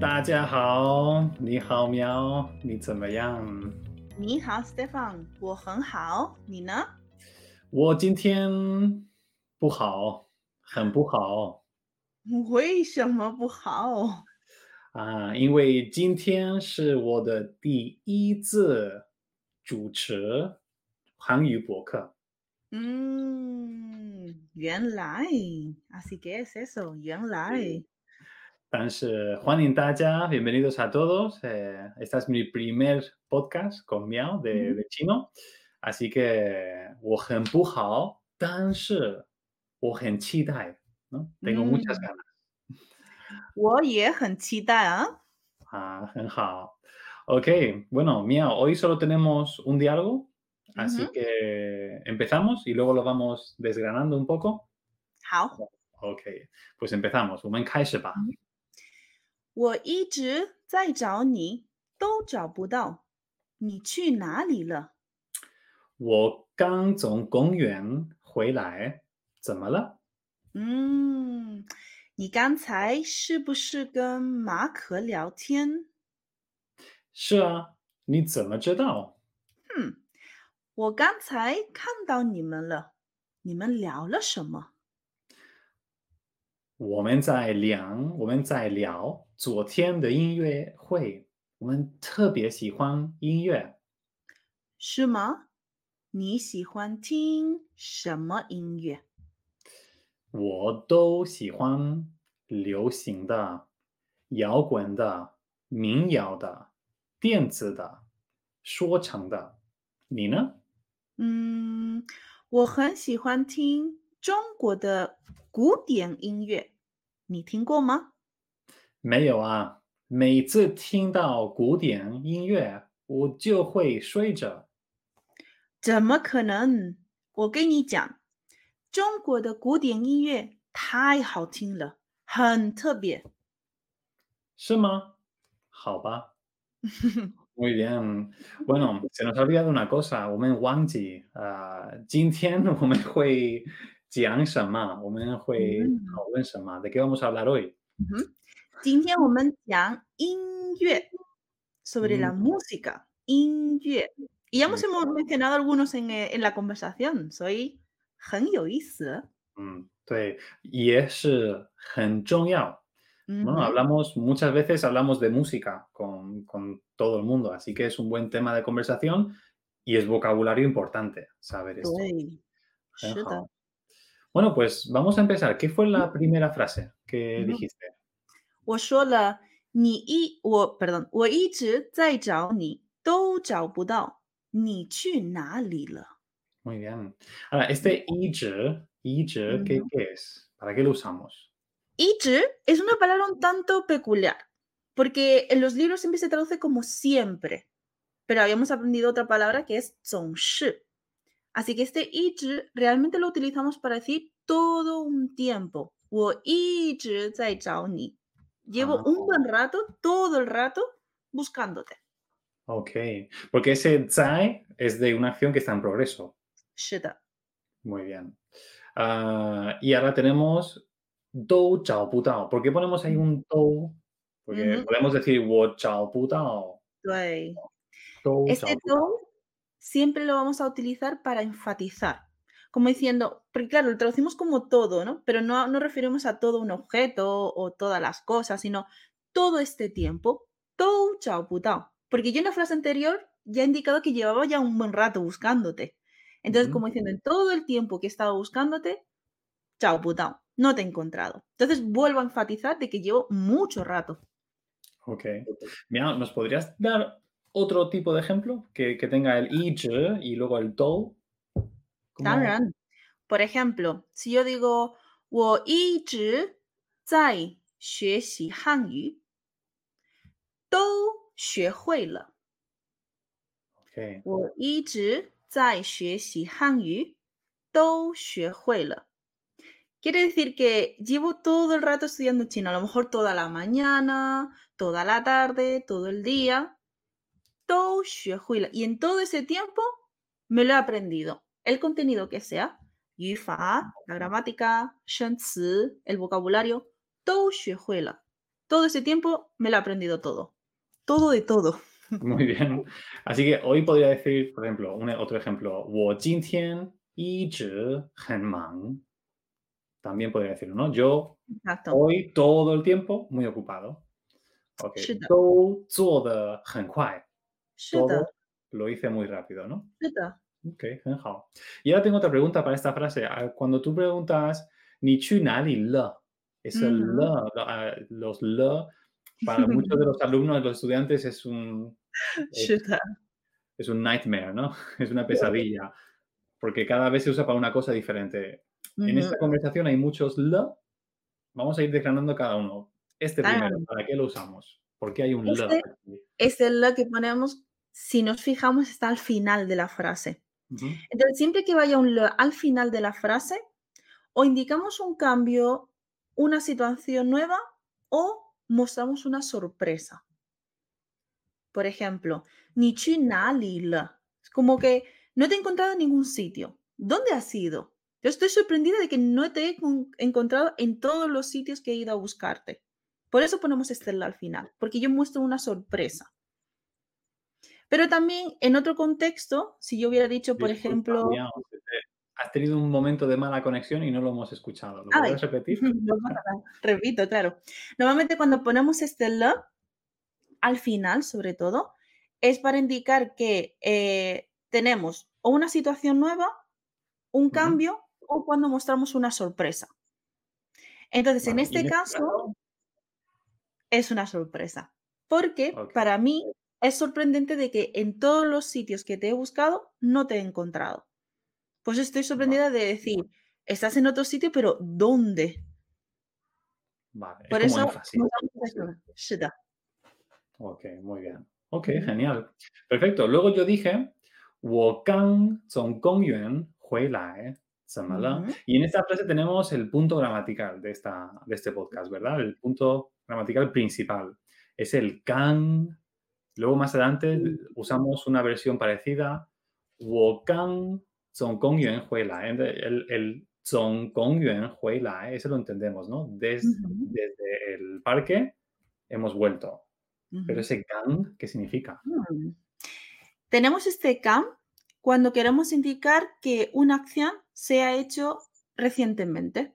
大家好，你好喵，你怎么样？你好，Stefan，我很好，你呢？我今天不好，很不好为什么不好？啊，因为今天是我的第一次主持韩语博客。嗯，原来，así que es eso，原来。但是欢迎大家，bienvenidos a todos. Eh, esta es mi primer podcast con Miao de, de chino, así que 我很不好，但是我很期待，¿no? Tengo muchas Mm. ganas. 我也很期待啊。 Ah, 很好。Ok, bueno, Miao, hoy solo tenemos un diálogo, así Ujú. que empezamos y luego lo vamos desgranando un poco. 好， Ok, pues empezamos. 我们开始吧。 我一直在找你，都找不到，你去哪里了？我刚从公园回来，怎么了？嗯，你刚才是不是跟马可聊天？是啊，你怎么知道？哼，我刚才看到你们了，你们聊了什么？我们在聊，我们在聊昨天的音乐会，我们特别喜欢音乐。是吗？你喜欢听什么音乐？我都喜欢流行的、摇滚的、民谣的、电子的、说唱的。你呢？嗯，我很喜欢听中国的古典音乐，你听过吗？没有啊，每次听到古典音乐，我就会睡着。怎么可能？我跟你讲，中国的古典音乐太好听了，很特别。是吗？好吧。Muy bien. Bueno, se nos ha olvidado una cosa. 我们忘记啊，今天我们会讲什么？我们会嗯讨论什么？¿De qué vamos a hablar hoy? 嗯哼，今天我们讲音乐，sobre la 嗯 música，音乐。Y ya hemos 嗯 hemos mencionado algunos en, eh, en la conversación，所以很有意思。嗯，对，也是很重要。嗯 Bueno, 哼， hablamos muchas veces hablamos de música con, con todo el mundo, así que es un buen tema de conversación y es vocabulario importante saber esto. 对，很是的。好。Bueno, pues vamos a empezar. ¿Qué fue la primera frase que Ujú. dijiste? 我说了，你一我 perdón，我一直在找你，都找不到，你去哪里了？ Muy bien. Ahora, este 一直, 一直, ¿qué, Ujú. qué es? ¿Para qué lo usamos? 一直 es una palabra un tanto peculiar, porque en los libros siempre se traduce como siempre, pero habíamos aprendido otra palabra que es 总是。Así que este 一直 realmente lo utilizamos para decir todo un tiempo. 我一直在找你. Llevo un buen rato, todo el rato, buscándote. Ok, porque ese zai es de una acción que está en progreso. Shita. Muy bien. Ah, y ahora tenemos dou chao putao. ¿Por qué ponemos ahí mm. un dou? Porque podemos decir wo chao putao. Este dou siempre lo vamos a utilizar para enfatizar como diciendo, porque claro, lo traducimos como todo, ¿no? Pero no, no referimos a todo un objeto o todas las cosas, sino todo este tiempo, todo chao putao. Porque yo en la frase anterior ya he indicado que llevaba ya un buen rato buscándote. Entonces, como diciendo, en todo el tiempo que he estado buscándote, chao putao, no te he encontrado. Entonces, vuelvo a enfatizar de que llevo mucho rato. Ok. Mira, ¿nos podrías dar otro tipo de ejemplo que, que tenga el y y luego el tou ¿Cómo? 当然，por ejemplo，si yo digo 我一直在学习汉语，都学会了。 Ok. 我一直在学习汉语，都学会了。Quiere decir que llevo todo el rato estudiando chino, a lo mejor toda la mañana, toda la tarde, todo el día. 都学会了. Y en todo ese tiempo me lo he aprendido. el contenido que sea, yufa, la gramática, shenzi, el vocabulario, todo Todo ese tiempo me lo he aprendido todo. Todo de todo. Muy bien. Así que hoy podría decir, por ejemplo, un, e, otro ejemplo, wo jin y man. También podría decirlo, ¿no? Yo hoy todo el tiempo muy ocupado. Ok. Todo lo hice muy rápido, ¿no? Ok, genial. Y ahora tengo otra pregunta para esta frase. Ah, cuando tú preguntas ni chu nari le, es el le, ah, los le, para muchos de los alumnos, los estudiantes es un... Es, es un nightmare, ¿no? Es una pesadilla, porque cada vez se usa para una cosa diferente. En esta conversación hay muchos le. Vamos a ir desgranando cada uno. Este ah. primero, ¿para qué lo usamos? ¿Por qué hay un este, le? Este le que ponemos, si nos fijamos, está al final de la frase. Entonces, siempre que vaya un al final de la frase, o indicamos un cambio, una situación nueva, o mostramos una sorpresa. Por ejemplo, ni chi. Es como que no te he encontrado en ningún sitio. ¿Dónde has ido? Yo estoy sorprendida de que no te he con- encontrado en todos los sitios que he ido a buscarte. Por eso ponemos este al final, porque yo muestro una sorpresa. Pero también en otro contexto, si yo hubiera dicho, por Disculpa, ejemplo, has tenido un momento de mala conexión y no lo hemos escuchado. ¿Lo puedes repetir? no. Repito, claro. Normalmente cuando ponemos este le al final, sobre todo, es para indicar que eh, tenemos o una situación nueva, un cambio o cuando mostramos una sorpresa. Entonces, en Vale, este en este caso es una sorpresa, porque para mí es sorprendente de que en todos los sitios que te he buscado no te he encontrado. Pues estoy sorprendida de decir, estás en otro sitio, pero ¿dónde? Vale, Por es como eso, Ok, muy bien. Ok, genial. Perfecto. Luego yo dije, Y en esta frase tenemos el punto gramatical de, esta, de este podcast, ¿verdad? El punto gramatical principal. Es el can Luego más adelante mm. usamos una versión parecida, Wokan Zongkong Yuan El, el eh, eso lo entendemos, ¿no? Desde, el parque hemos vuelto. Pero ese Gang, ¿qué significa? Mm. Tenemos este Gang cuando queremos indicar que una acción se ha hecho recientemente.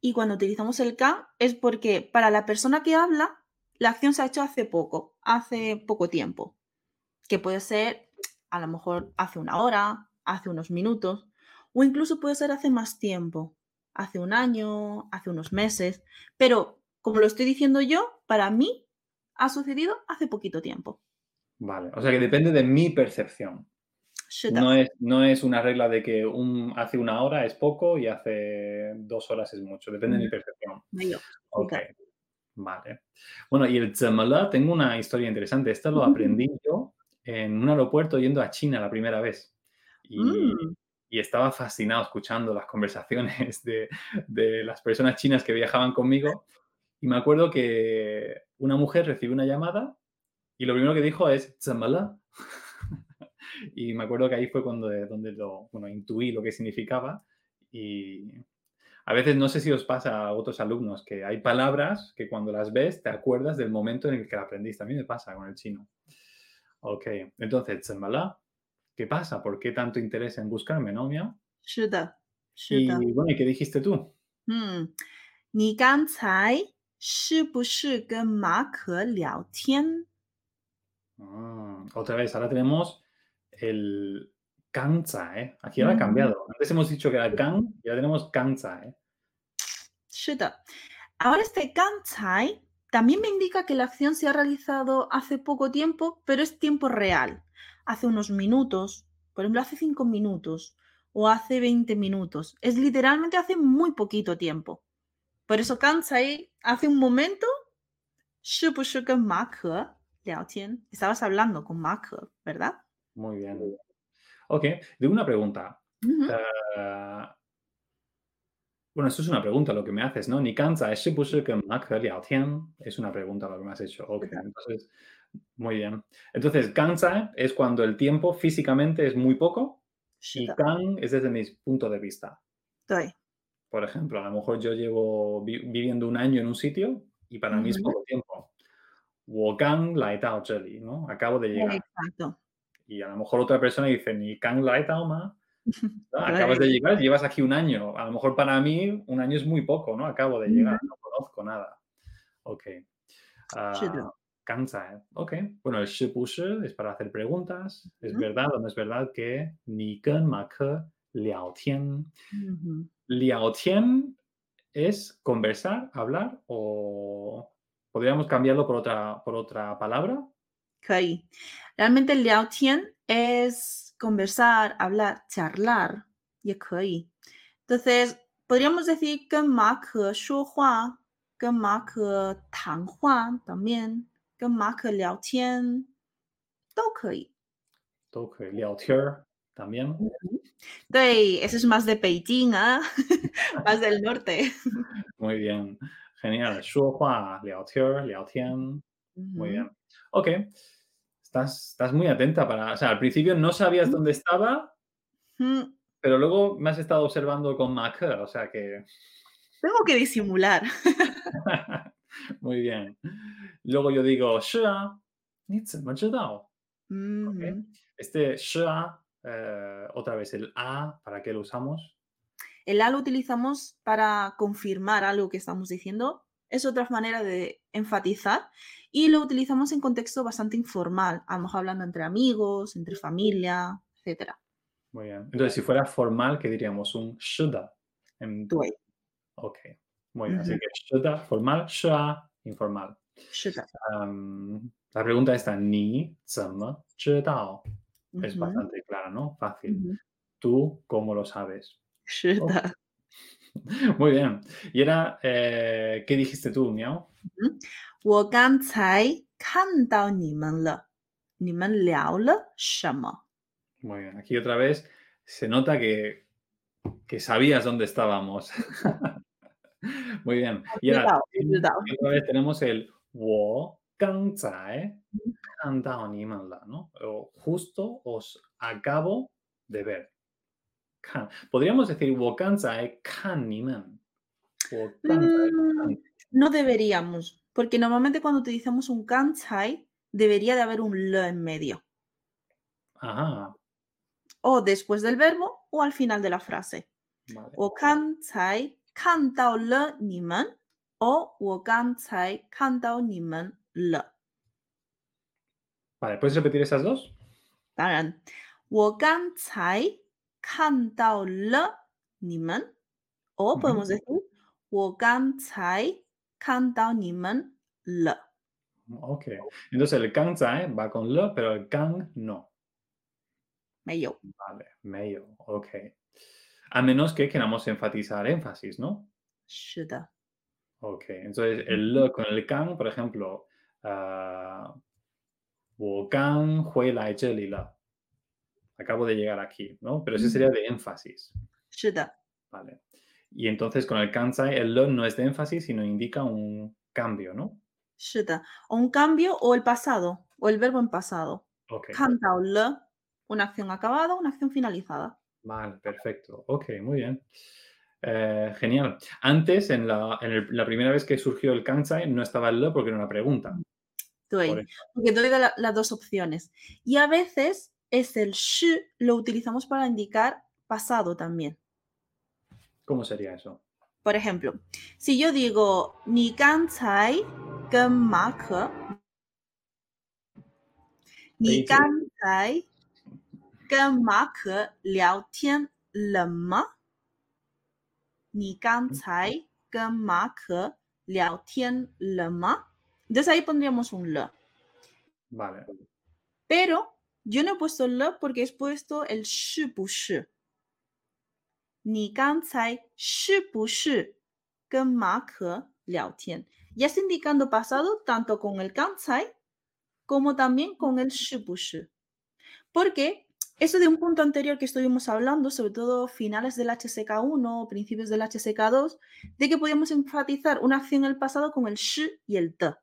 Y cuando utilizamos el Gang es porque para la persona que habla, la acción se ha hecho hace poco hace poco tiempo, que puede ser a lo mejor hace una hora, hace unos minutos, o incluso puede ser hace más tiempo, hace un año, hace unos meses, pero como lo estoy diciendo yo, para mí ha sucedido hace poquito tiempo. Vale, o sea que depende de mi percepción. No es, no es, una regla de que un, hace una hora es poco y hace dos horas es mucho, depende de mi mm. percepción. Okay vale. Bueno, y el zemela, tengo una historia interesante. Esto lo aprendí yo en un aeropuerto yendo a China la primera vez. Y, Mm. y estaba fascinado escuchando las conversaciones de, de las personas chinas que viajaban conmigo. Y me acuerdo que una mujer recibió una llamada y lo primero que dijo es zemela. y me acuerdo que ahí fue cuando, donde lo, bueno, intuí lo que significaba. Y a veces no sé si os pasa a otros alumnos que hay palabras que cuando las ves te acuerdas del momento en el que la aprendiste. A mí me pasa con el chino. Ok, entonces, zemela, ¿qué pasa? ¿Por qué tanto interés en buscarme, no, Miao? 是的，是的。 Y bueno, ¿y qué dijiste tú? 嗯，你刚才是不是跟马可聊天？ Ah, otra vez, ahora tenemos el kanzai. Aquí ahora ha Ujú. cambiado. Antes hemos dicho que era kan y ahora tenemos kanzai. shut up. Ahora este kantai también me indica que la acción se ha realizado hace poco tiempo, pero es tiempo real. Hace unos minutos, por ejemplo, hace 5 minutos o hace 20 minutos. Es literalmente hace muy poquito tiempo. Por eso kansai hace un momento, estabas hablando con Mark, ¿verdad? Muy bien. Ok, de una pregunta. Uh bueno, eso es una pregunta lo que me haces, ¿no? Ni cansa, ¿es Es una pregunta lo que me has hecho. Ok, entonces, muy bien. Entonces, cansa es cuando el tiempo físicamente es muy poco y can es desde mi punto de vista. Por ejemplo, a lo mejor yo llevo viviendo un año en un sitio y para mí es poco tiempo. Wokan la etao ¿no? Acabo de llegar. Exacto. Y a lo mejor otra persona dice, ni can la etao ma, Acabas de llegar, llevas aquí un año. A lo mejor para mí un año es muy poco, ¿no? Acabo de llegar, no conozco nada. Ok. Uh, cansa, ¿eh? Ok. Bueno, el shipushi es para hacer preguntas. ¿Es verdad o no es verdad que ni gen ma ke liao tian? Liao tian es conversar, hablar o podríamos cambiarlo por otra, por otra palabra. Okay. Realmente el liao tian es conversar, hablar, charlar, y Entonces, podríamos decir que Mark Hua, que Mark Tan Juan también, que Mark Liao Tian, también. Sí, eso es más de Beijing, ¿eh? más del norte. Muy bien, genial. Shuohua, Liao Tian, Liao Tian. Muy bien. Ok estás, muy atenta para. O sea, al principio no sabías mm. dónde estaba, mm. pero luego me has estado observando con Mac, o sea que. Tengo que disimular. muy bien. Luego yo digo, Shua, mm. okay. Este Shua, eh, otra vez el A, ¿para qué lo usamos? El A lo utilizamos para confirmar algo que estamos diciendo es otra manera de enfatizar y lo utilizamos en contexto bastante informal, a lo mejor hablando entre amigos, entre familia, etc. Muy bien. Entonces, si fuera formal, ¿qué diríamos? Un shuda. En... Ok. Muy bien. Así que shuda, formal, informal. Shuda. La pregunta está, ni, zama, chedao. Es bastante clara, ¿no? Fácil. ¿Tú cómo lo sabes? Shuda. Muy bien. Y era, eh, ¿qué dijiste tú, Miao? Yo Muy bien. Aquí otra vez se nota que, que sabías dónde estábamos. Muy bien. Y otra vez tenemos el wo ¿no? O justo os acabo de ver. 看. Podríamos decir 我刚才看你们.我刚才看 Mm, no deberíamos, porque normalmente cuando utilizamos un kanzai debería de haber un le en medio, Ajá. o después del verbo o al final de la frase. Vale. 我刚才看到了你们 o 我刚才看到你们了。 Vale, ¿puedes repetir esas dos? 当然，我刚才 看到了你们，o Ujú. podemos decir 我刚才看到你们了。 Ok. Entonces el kanzai va con le, pero el kan no. 没有， Vale, medio. Ok. A menos que queramos enfatizar énfasis, ¿no? 是的， Ok. Entonces el le con el kan, por ejemplo, ah, 我刚回来这里了. acabo de llegar aquí, ¿no? Pero ese sería de énfasis. Vale. Y entonces con el kansai, el lo no es de énfasis, sino indica un cambio, ¿no? O un cambio o el pasado, o el verbo en pasado. Okay. Una acción acabada, una acción finalizada. Vale, perfecto. Ok, muy bien. Eh, genial. Antes, en, la, primera vez que surgió el kansai, no estaba el le porque era una pregunta. Doy, porque doy la, las dos opciones. Y a veces es el shi, lo utilizamos para indicar pasado también. ¿Cómo sería eso? Por ejemplo, si yo digo ni ganzai gen ma ke, ni ganzai gen ma ke liao tian le ma, ni ganzai gen ma liao tian le ma. Entonces ahí pondríamos un le. Vale. Pero yo no he puesto lo porque he puesto el shi. Ni ganzai shi bu shi ma ke liao tian. Ya está indicando pasado tanto con el kansai como también con el shi bu. Porque eso de un punto anterior que estuvimos hablando, sobre todo finales del HSK1, o principios del HSK2, de que podíamos enfatizar una acción en el pasado con el shi y el te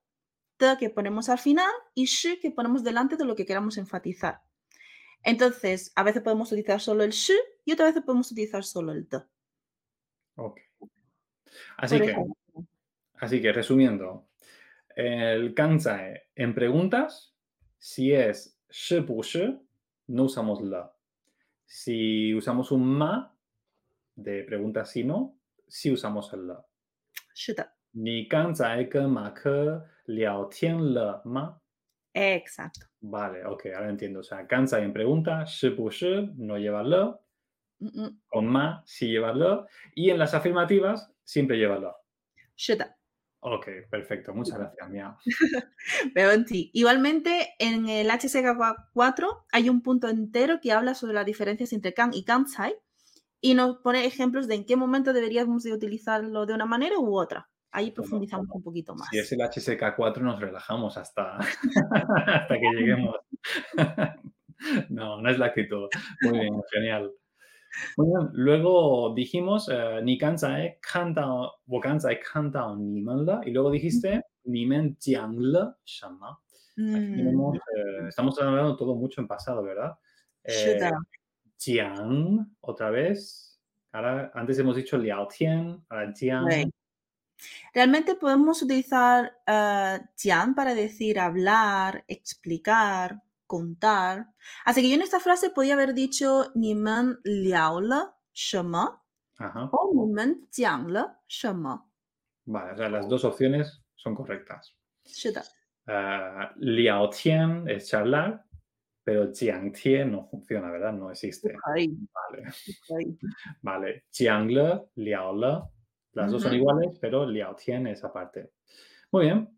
De que ponemos al final y 是 que ponemos delante de lo que queramos enfatizar. Entonces, a veces podemos utilizar solo el 是 y otras veces podemos utilizar solo el de. Ok. Así Por que, ejemplo. así que, resumiendo, El kanzai en preguntas, si es 是不是, no usamos la. Si usamos un ma de preguntas si no, sí usamos el la. 是的你刚才跟马克 聊天了吗？ exacto Vale, ok, ahora entiendo. O sea, cansa en pregunta, 是不是 no lleva le, Mm, mm, con ma sí lleva le, y en las afirmativas siempre lleva le. 是的 Ok, perfecto, muchas gracias, Miao. Veo en ti. Igualmente, en el HSK4 hay un punto entero que habla sobre las diferencias entre kan y kansai y nos pone ejemplos de en qué momento deberíamos de utilizarlo de una manera u otra. Ahí profundizamos un poquito más. Si es el HSK4 nos relajamos hasta, hasta que lleguemos. no, no es la actitud. Muy bien, genial. Muy bien, luego dijimos, eh, ni kanzai kandao, wo kanzai kandao ni men le, y luego dijiste, ni men shama. Mm, eh, estamos hablando todo mucho en pasado, ¿verdad? Eh, jiang, otra vez. Ahora, antes hemos dicho liao tian, ahora jiang. Realmente podemos utilizar uh, para decir hablar, explicar, contar. Así que yo en esta frase podía haber dicho ni men liao le shema o ni men jiang le shema. Vale, o sea, las dos opciones son correctas. Uh, liao tian es charlar, pero jiang tian no funciona, ¿verdad? No existe. Okay. Vale. Okay. Vale. Jiang le, liao le las dos son iguales, pero Liao Tian es aparte. Muy bien.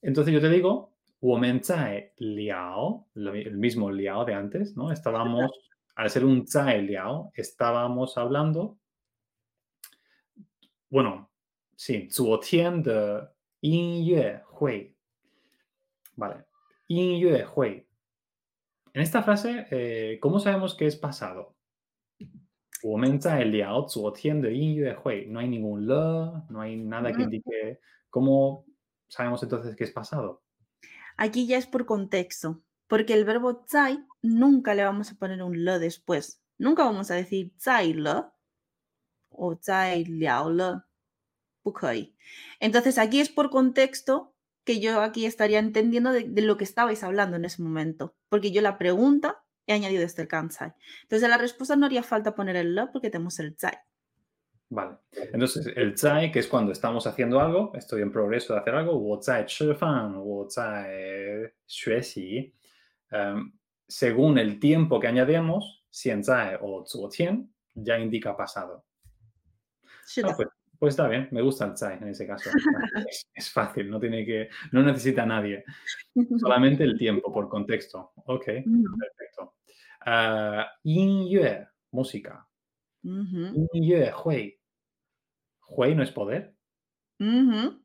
Entonces yo te digo, Women Zai Liao, el mismo Liao de antes, ¿no? Estábamos, al ser un Zai Liao, estábamos hablando, bueno, sí, Zuo Tian de Yin Yue Hui. Vale, Yin Yue Hui. En esta frase, eh, ¿cómo sabemos que es pasado? 我们在聊昨天的音乐会. No hay ningún le, no hay nada que Mm. indique. ¿Cómo sabemos entonces que es pasado? Aquí ya es por contexto, porque el verbo zai nunca le vamos a poner un le después. Nunca vamos a decir zai le o zai liao le. 不可以. Entonces aquí es por contexto que yo aquí estaría entendiendo de, de lo que estabais hablando en ese momento, porque yo la pregunta He añadido este el kansai. Entonces, a la respuesta no haría falta poner el lo porque tenemos el zai. Vale. Entonces, el zai, que es cuando estamos haciendo algo, estoy en progreso de hacer algo, wo zai chi fan, wo zai según el tiempo que añadimos, xian zai o zuotian, ya indica pasado. Ah, pues, pues, está bien, me gusta el zai en ese caso. es, fácil, no tiene que, no necesita nadie. Solamente el tiempo por contexto. Ok, perfecto. Ah, 音乐, música. ujú. 音乐会. ¿Hui no es poder? Ujú.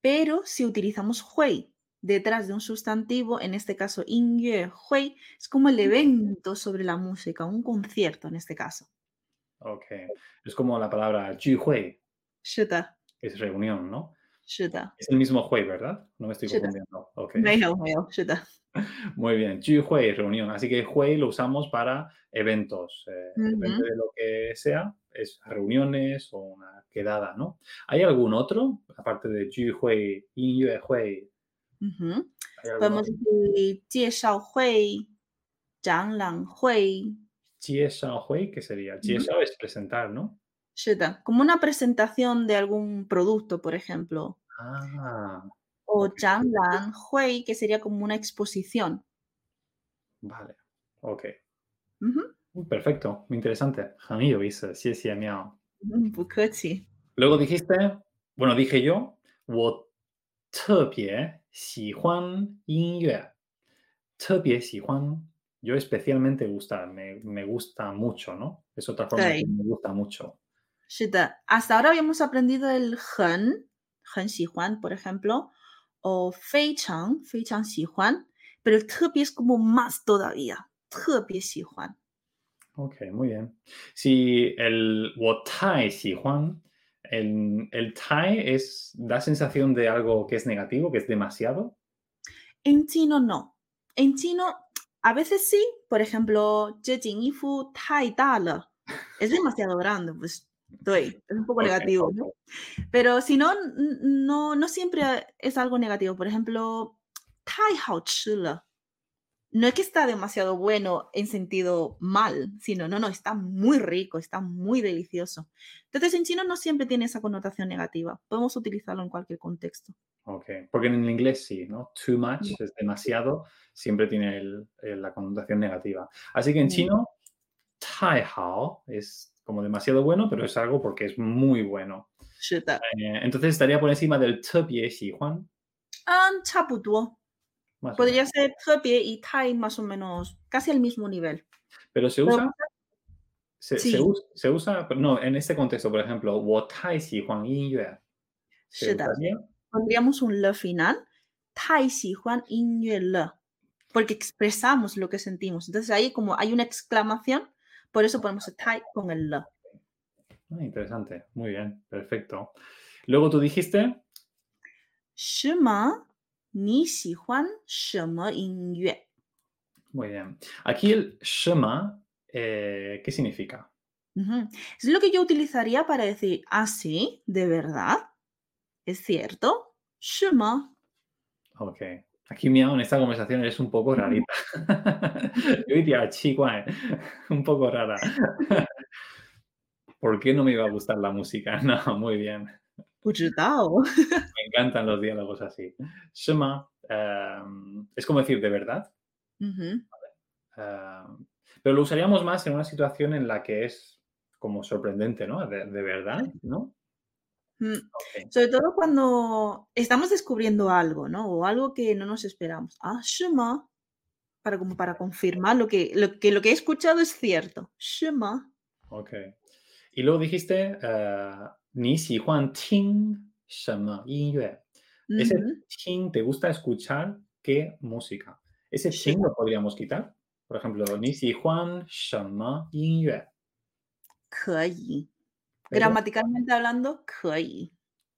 Pero si utilizamos hui detrás de un sustantivo, en este caso 音乐会, es como el evento sobre la música, un concierto en este caso. Ok. Es como la palabra 聚会, 是的， que es reunión, ¿no? 是的， Es el mismo hui, ¿verdad? No me estoy Sí, confundiendo. Ok. Muy bien, Hui, reunión. Así que Hui lo usamos para eventos, eh, depende de lo que sea, es reuniones o una quedada, ¿no? ¿Hay algún otro, aparte de Hui, Yue Hui? Podemos decir Jieshao Hui, Zhang Lang Hui. Jieshao Hui, ¿qué sería? Jieshao uh es presentar, ¿no? Como una presentación de algún producto, por ejemplo. Ah, o Hui, que sería como una exposición. Vale, ok. Uh -huh. Perfecto, muy interesante. sí, sí, miao. Mm, pues Luego dijiste, bueno, dije yo, yo especialmente gusta, me, me, gusta mucho, ¿no? Es otra forma sí. que me gusta mucho. Sí, hasta ahora habíamos aprendido el hen, hen por ejemplo, o fei chang, fei chang xi huan, pero el tepi es como más todavía, tepi xi huan. Ok, muy bien. Si sí, el wo tai xi huan, el, el tai es, da sensación de algo que es negativo, que es demasiado. En chino no. En chino a veces sí, por ejemplo, Jing Yifu Tai Es demasiado grande, pues Estoy, es un poco negativo. Pero si no, no, no siempre es algo negativo. Por ejemplo, Tai Hao Chula. No es que está demasiado bueno en sentido mal, sino, no, no, está muy rico, está muy delicioso. Entonces, en chino no siempre tiene esa connotación negativa. Podemos utilizarlo en cualquier contexto. Ok, porque en inglés sí, ¿no? Too much es demasiado, siempre tiene la connotación negativa. Así que en chino, Tai Hao es como demasiado bueno, pero es algo porque es muy bueno. Eh, entonces estaría por encima del tebie xi Juan. Podría ser tebie y tai más o menos, casi al mismo nivel. Pero se usa. Pero, se, sí. se, usa se, usa, no, en este contexto, por ejemplo, wo tai xi Juan yin Pondríamos un le final. Tai xi Juan yin le. Porque expresamos lo que sentimos. Entonces ahí como hay una exclamación por eso ponemos el tie con el la. Ah, interesante, muy bien, perfecto. Luego tú dijiste. Shema, ni Juan, shema Muy bien. Aquí el shema, eh, ¿qué significa? Es lo que yo utilizaría para decir ah, así, de verdad, es cierto, shema. Ok, Aquí, Miao, en esta conversación eres un poco rarita. Yo diría, chica, eh, un poco rara. ¿Por qué no me iba a gustar la música? No, muy bien. Me encantan los diálogos así. Shema em, es como decir de verdad. Em, pero lo usaríamos más en una situación en la que es como sorprendente, ¿no? De, de verdad, ¿no? Sobre todo cuando estamos descubriendo algo, ¿no? O algo que no nos esperamos. Ah, Shema. Para, como para confirmar lo que, lo que, lo que he escuchado es cierto. Shema. Ok. Y luego dijiste, uh, ni si Juan Ting Shema, Ese Ting, ¿te gusta escuchar qué música? Ese Ting lo podríamos quitar. Por ejemplo, ni si Juan Shema, Yue Pero- Gramaticalmente hablando, 可以。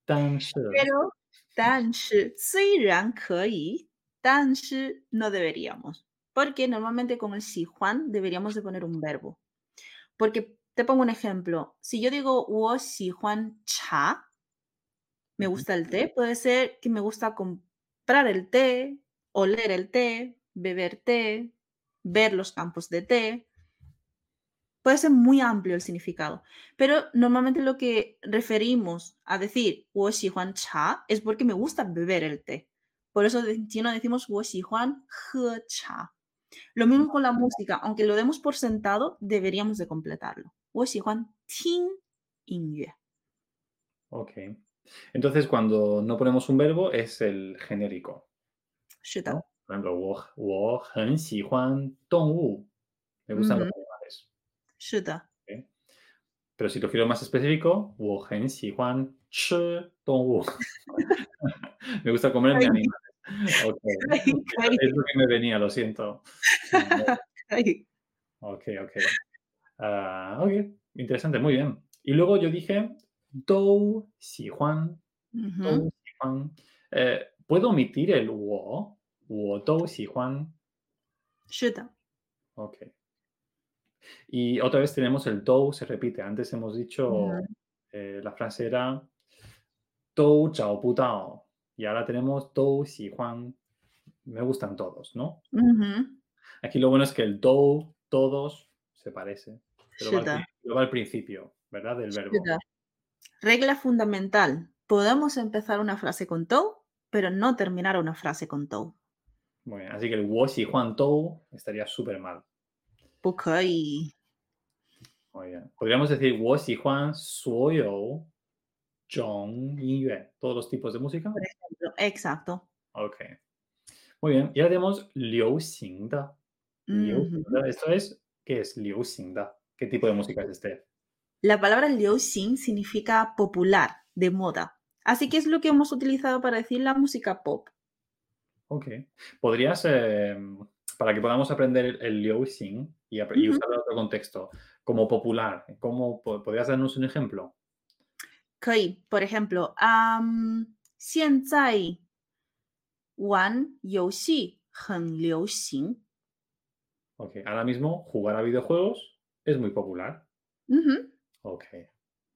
但是 Pero, 但是虽然可以，但是 no deberíamos. Porque normalmente con el 喜欢 deberíamos de poner un verbo. Porque te pongo un ejemplo. Si yo digo 我喜欢茶, me Ujú. gusta el té, puede ser que me gusta comprar el té, oler el té, beber té, ver los campos de té. Puede ser muy amplio el significado, pero normalmente lo que referimos a decir wo cha es porque me gusta beber el té. Por eso en chino decimos wo he cha. Lo mismo con la música, aunque lo demos por sentado, deberíamos de completarlo. Wo xi ting yue. Ok. Entonces, cuando no ponemos un verbo, es el genérico. Por ejemplo, wo. Me gustan uh -huh. los 是的， Pero si lo quiero más específico, 我很喜欢吃动物. Me gusta comerme Ay. animales. Ok. 可以可以 Es lo que me venía, lo siento. 可以， Ok, ok. Ah, ok, interesante, muy bien. Y luego yo dije, 都喜欢,嗯哼，都喜欢. Eh, ¿Puedo omitir el 我?我都喜欢.是的， Ok. Y otra vez tenemos el tou, se repite. Antes hemos dicho, eh, la frase era tou chao putao. Y ahora tenemos tou si Juan. Me gustan todos, ¿no? Aquí lo bueno es que el tou, todos, se parece. Pero va al, principio, ¿verdad? Del verbo. Regla fundamental. Podemos empezar una frase con tou, pero no terminar una frase con tou. Muy así que el wo si Juan tou estaría súper mal. 不可以， Muy bien. Podríamos decir 我喜欢所有种音乐, todos los tipos de música. por ejemplo. Exacto. Ok. Muy bien. Y ahora tenemos 流行的.流行的. Ujú. Esto es, ¿qué es 流行的? ¿Qué tipo de música es este? La palabra liu xin significa popular, de moda. Así que es lo que hemos utilizado para decir la música pop. Ok. ¿Podrías, eh, para que podamos aprender el, el 流行 y, apre- y Ujú. usarlo en otro contexto, como popular, ¿cómo, po- ¿podrías darnos un ejemplo? 可以，por ejemplo，嗯，现在玩游戏很流行。 Ok. Ahora mismo jugar a videojuegos es muy popular. Ujú. Ok.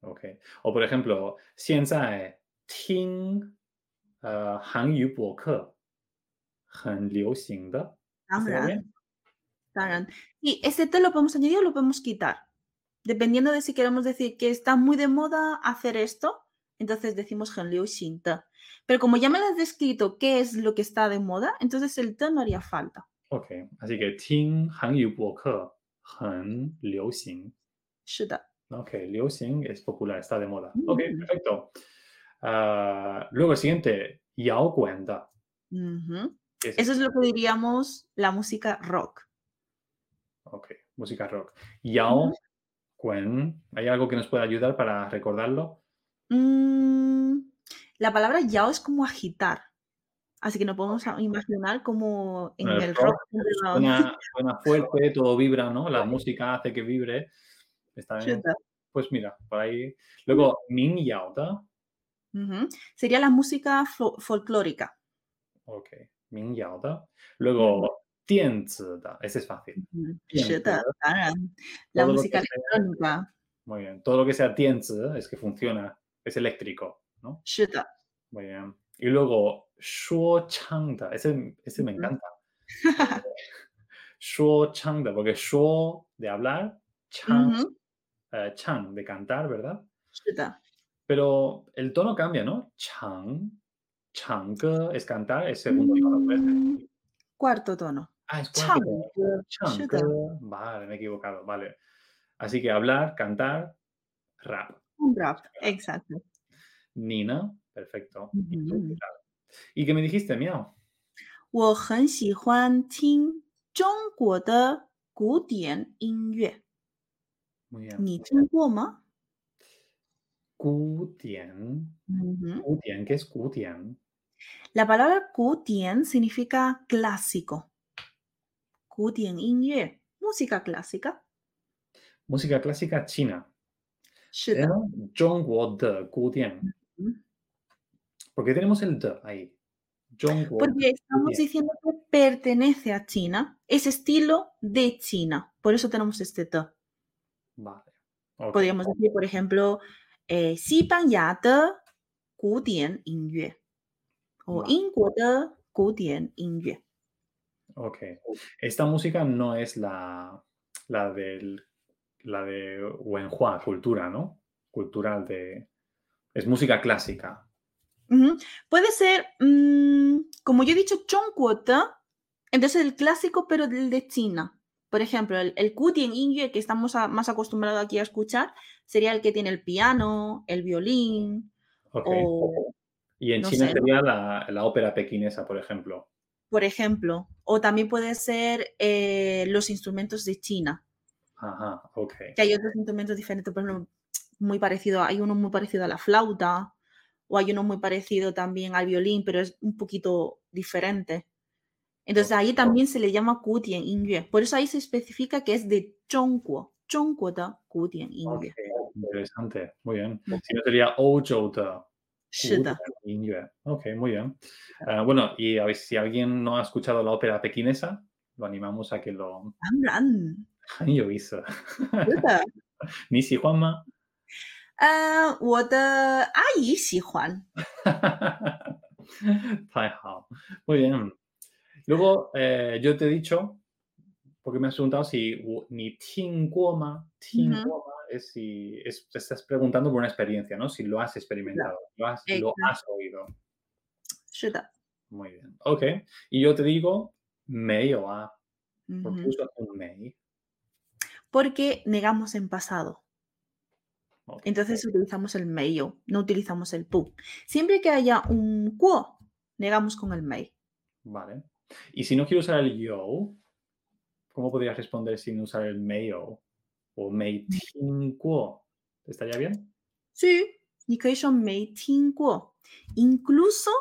OK，o por ejemplo，现在听呃韩语播客很流行的。 y este T lo podemos añadir o lo podemos quitar. Dependiendo de si queremos decir que está muy de moda hacer esto, entonces decimos Henliu Xin Pero como ya me lo has descrito qué es lo que está de moda, entonces el T no haría falta. Ok, así que Ting Yu Liu Xin. Ok, Liu Xin es popular, está de moda. Mm. Perfecto. Ah, luego el siguiente, Yao Guanda. ¿Qué es Eso es lo que diríamos la música rock. Ok, música rock. Yao Guen, ¿hay algo que nos pueda ayudar para recordarlo? Mm, la palabra yao es como agitar. Así que no podemos imaginar como en El el rock rock. Suena, suena fuerte, todo vibra, ¿no? La música hace que vibre. Está bien. Pues mira, por ahí. Luego, Min Yao. Ujú. Sería la música fo- folclórica. Ok, Min Yao Da. Luego, Zi Da. Ese es fácil. La música electrónica. Muy bien. Todo lo que sea Dian Zi es que funciona. Es eléctrico, ¿no? Muy bien. Y luego, Shuo Chang Da. Ese, ese me encanta. Shuo Chang Da, porque Shuo de hablar, Chang, eh, Chang de cantar, ¿verdad? Pero el tono cambia, ¿no? Chang, Chang es cantar, es segundo tono. Mm, parece. Cuarto tono. Ah, es Chang. cuarto. Chang. Shida. Vale, me he equivocado, vale. Así que hablar, cantar, rap. Un rap. Exacto. Nina, perfecto. Y tú, Ujú. ¿qué tal? ¿Y qué me dijiste, Miao? 我很喜欢听中国的古典音乐， Muy bien. 你听过吗？ Gutian. 嗯哼 Gutian, ¿qué es Gutian? La palabra 古典 significa clásico. 古典音乐，música clásica. Música clásica china. 是的， Tenemos 中国的古典. Mm. ¿Por qué tenemos el de ahí? 中国 porque estamos Bien. diciendo que pertenece a China, es estilo de China. Por eso tenemos este te. Vale. ok. Podríamos decir, por ejemplo, eh, 西班牙的古典音乐 o 哇英国的古典音乐。 Ok. Esta música no es la, la del la de Wenhua, cultura, ¿no? Cultural de. Es música clásica. Ujú. Puede ser, mm, como yo he dicho, 中国的 entonces el clásico, pero del de China. Por ejemplo, el, el Gutian Inge que estamos a- más acostumbrados aquí a escuchar sería el que tiene el piano, el violín Ok. o, y en no China sé, sería la, la ópera pequinesa, por ejemplo. por ejemplo, o también puede ser eh, los instrumentos de China, Ajá, ok. que hay otros instrumentos diferentes, por ejemplo, muy parecido, hay uno muy parecido a la flauta o hay uno muy parecido también al violín, pero es un poquito diferente. Entonces ahí también se le llama Gutian Inge. Por eso ahí se especifica que es de Zhongguo, Zhongguo de Gutian Ok, Inge. Interesante. Muy bien. Si no sería Ojo de 是的， Inge. Ok, muy bien. Ah, bueno, y a ver, si alguien no ha escuchado la ópera pequinesa, lo animamos a que lo 当然，很有意思。是的。你喜欢吗？呃，我的阿姨喜欢。太好，muy bien. Luego, eh, yo te he dicho, porque me has preguntado si ni tingoma, tingoma uh -huh. es si te estás preguntando por una experiencia, ¿no? Si lo has experimentado, lo has, lo has oído. Muy bien. Ok. Y yo te digo, mei o a. ¿Por qué usas un mei? Porque negamos en pasado. Entonces utilizamos el mei no utilizamos el pu. Siempre que haya un kuo, negamos con el mei. Vale. Y si no quiero usar el yo, ¿Cómo podrías responder sin usar el meio o mei mm. ¿Estaría bien? Sí, ni que mei. Incluso,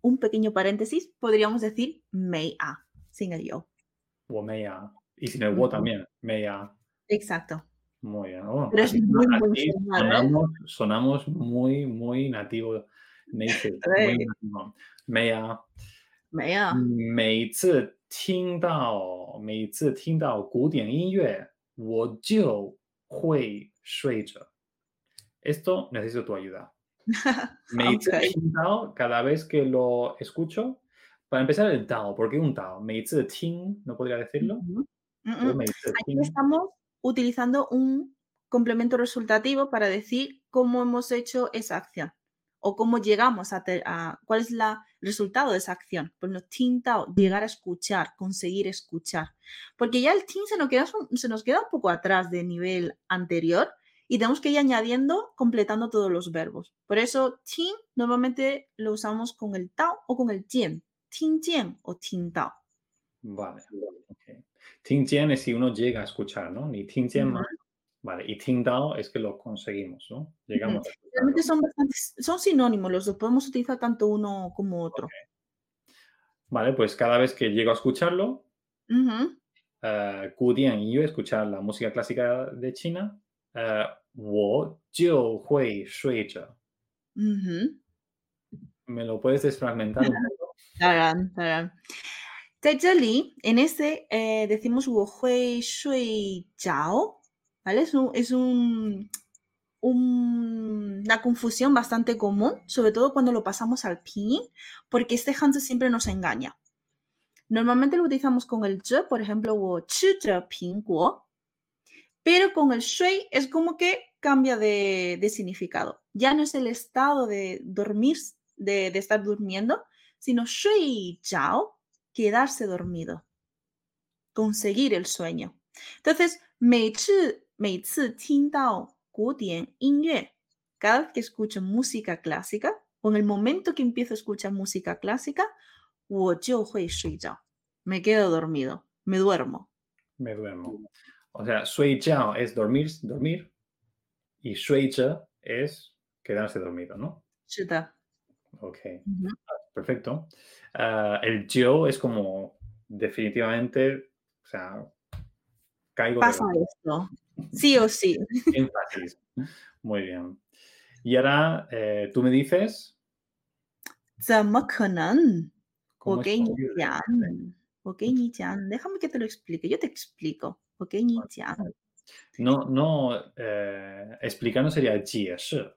un pequeño paréntesis, podríamos decir mei a, sin el yo. O mei a. Y sin el wo también, mei a. Exacto. Muy bien. Oh, Pero es muy, muy ¿eh? sonamos, muy, muy nativo. Native, muy nativo. Mei a. Mei a. 听到每次听到古典音乐，我就会睡着。 esto necesito tu ayuda. Me Ok. Tao, cada vez que lo escucho, para empezar el Tao, ¿por qué un Tao? Me Ting, no podría decirlo. Ujú. Mm, pero mm. me Aquí Ting. estamos utilizando un complemento resultativo para decir cómo hemos hecho esa acción o cómo llegamos a, a- cuál es la, el resultado de esa acción. Por ejemplo, tin tao, llegar a escuchar, conseguir escuchar. Porque ya el tin se nos queda, se nos queda un poco atrás del nivel anterior y tenemos que ir añadiendo, completando todos los verbos. Por eso, tin normalmente lo usamos con el tao o con el tien. Tin tien o tin tao. Vale. ok. Ting es si uno llega a escuchar, ¿no? Ni Ting Jian Ujú. más. Vale, y Ting Dao es que lo conseguimos, ¿no? Llegamos. Realmente son, sinónimos, los dos podemos utilizar tanto uno como otro. Vale, pues cada vez que llego a escucharlo, uh -huh. uh, y yo escuchar la música clásica de China, eh, Wo Jiu Hui Shui ¿Me lo puedes desfragmentar un poco? Tarán. En este eh, decimos Wo Hui Shui Chao. ¿vale? Es, un, un, un, una confusión bastante común, sobre todo cuando lo pasamos al pinyin, porque este Hanzi siempre nos engaña. Normalmente lo utilizamos con el zhe, por ejemplo, o chi pinguo, pero con el shui es como que cambia de, de significado. Ya no es el estado de dormir, de, de estar durmiendo, sino shui chao, quedarse dormido, conseguir el sueño. Entonces, Mei Chi 每次听到古典音乐, cada vez que escucho música clásica, o en el momento que empiezo a escuchar música clásica, 我就会睡着, me quedo dormido, me duermo. Me duermo. O sea, 睡觉 es dormir, dormir, y 睡着 es quedarse dormido, ¿no? 是的， Ok, 嗯哼 perfecto. Ah, el yo es como definitivamente, o sea, caigo de pasa esto, sí o sí. énfasis. Muy bien. Y ahora eh, tú me dices, 怎么可能？ ¿cómo 我 es 给你 posible? 讲，我给你讲，déjame que te lo explique, yo te explico. 我给你讲， No, no, eh, explicar no sería 解释.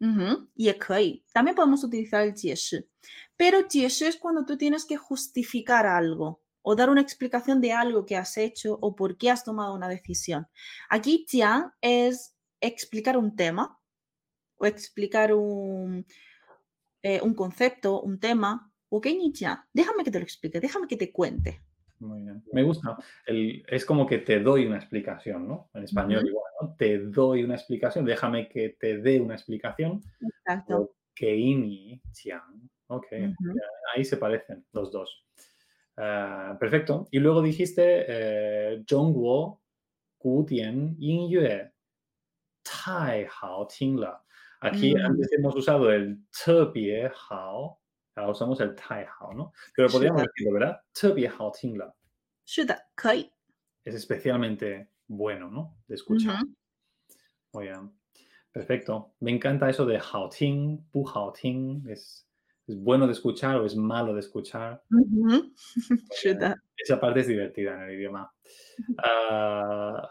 嗯哼，也可以。También podemos utilizar el 解释，pero 解释 es cuando tú tienes que justificar algo o dar una explicación de algo que has hecho o por qué has tomado una decisión. Aquí tian es explicar un tema o explicar un, eh, un concepto, un tema. Ok, Nichian, déjame que te lo explique, déjame que te cuente. Muy bien. Me gusta. Es como que te doy una explicación, ¿no? En español igual, ¿no? Te doy una explicación, déjame que te dé una explicación. Exacto. Keini Chiang. Ok. Ahí se parecen los dos. Ah, perfecto. Y luego dijiste eh, Zhongguo Gu Dian Yin Tai Hao Ting La. Aquí mm. antes hemos usado el Te Bie Hao, ahora usamos el Tai Hao, ¿no? Pero podríamos decirlo, ¿verdad? Te Bie Hao Ting La. Es especialmente bueno, ¿no? De escuchar. Muy bien. Perfecto. Me encanta eso de Hao Ting, Bu Hao Ting. Es es bueno de escuchar o es malo de escuchar. Esa parte es divertida en el idioma. Uh,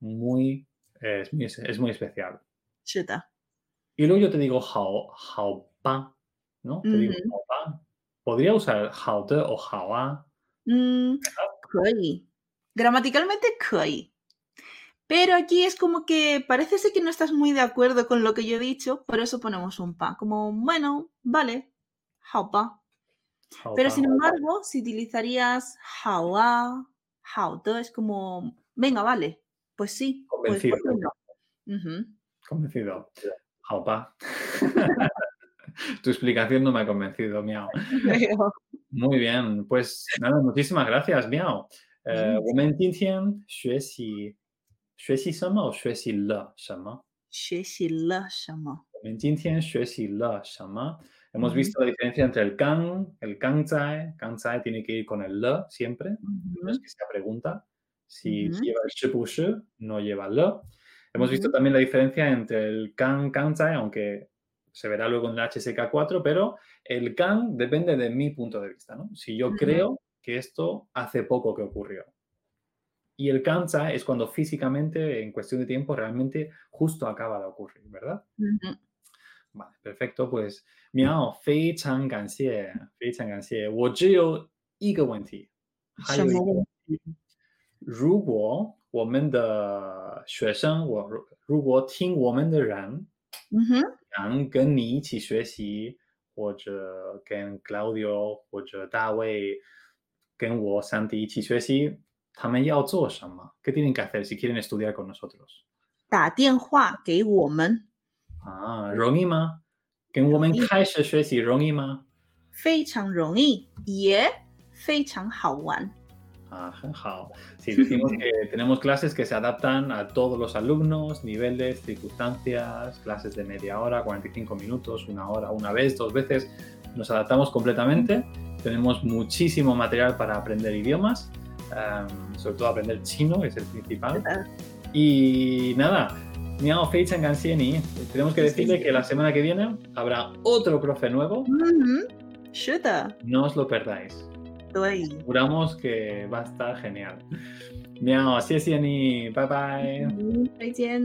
muy, es, muy, es muy especial. Y luego yo te digo hao, hao pa, ¿no? Te digo hao pa. Podría usar hao de o hao a. Gramaticalmente, 可以. Pero aquí es como que parece ser que no estás muy de acuerdo con lo que yo he dicho, por eso ponemos un pa. Como, bueno, vale, haupa. Pero sin embargo, si utilizarías hawa, hauto, es como, venga, vale, pues sí. Pues convencido. Pues, no? uh -huh. Convencido. Haupa. tu explicación no me ha convencido, Miao. Muy bien, pues nada, muchísimas gracias, Miao. Uh, eh, 学习学习什么？学习了什么？学习了什么？我们今天学习了什么？Hemos Ujú. visto la diferencia entre el can, el kanzai. Kanzai tiene que ir con el le siempre. No es Ujú. que sea pregunta. Si Ujú. lleva el shi bu shi, no lleva le. Hemos visto Ujú. también la diferencia entre el kan, kanzai, aunque se verá luego en el HSK4, pero el kan depende de mi punto de vista. ¿no? Si yo Ujú. creo que esto hace poco que ocurrió. Y el cansa es cuando físicamente, en cuestión de tiempo, realmente justo acaba de ocurrir, ¿verdad? Ujú. Vale, perfecto. Pues, 喵，非常感谢，非常感谢。我只有一个问题，还有一个什么问如果我们的学生，我如如果听我们的人嗯哼，想跟你一起学习，或者跟 Claudio 或者大卫跟我 Santi 一起学习， 他们要做什么？¿Qué tienen que hacer si quieren estudiar con nosotros？打电话给我们，啊，容易吗？跟我们容易开始学习容易吗？非常容易，也非常好玩。 Ah, hao. Sí, decimos que tenemos clases que se adaptan a todos los alumnos, niveles, circunstancias, clases de media hora, 45 minutos, una hora, una vez, dos veces. Nos adaptamos completamente. Tenemos muchísimo material para aprender idiomas, em, sobre todo aprender chino, es el principal. 呃 Y nada, Miao Fei Chan Ganxieni, tenemos que Sí, sí, decirle sí. que la semana que viene habrá otro profe nuevo. 嗯，是的， No os lo perdáis. 对， Juramos que va a estar genial. Miao, 谢谢你，拜拜。嗯，再见。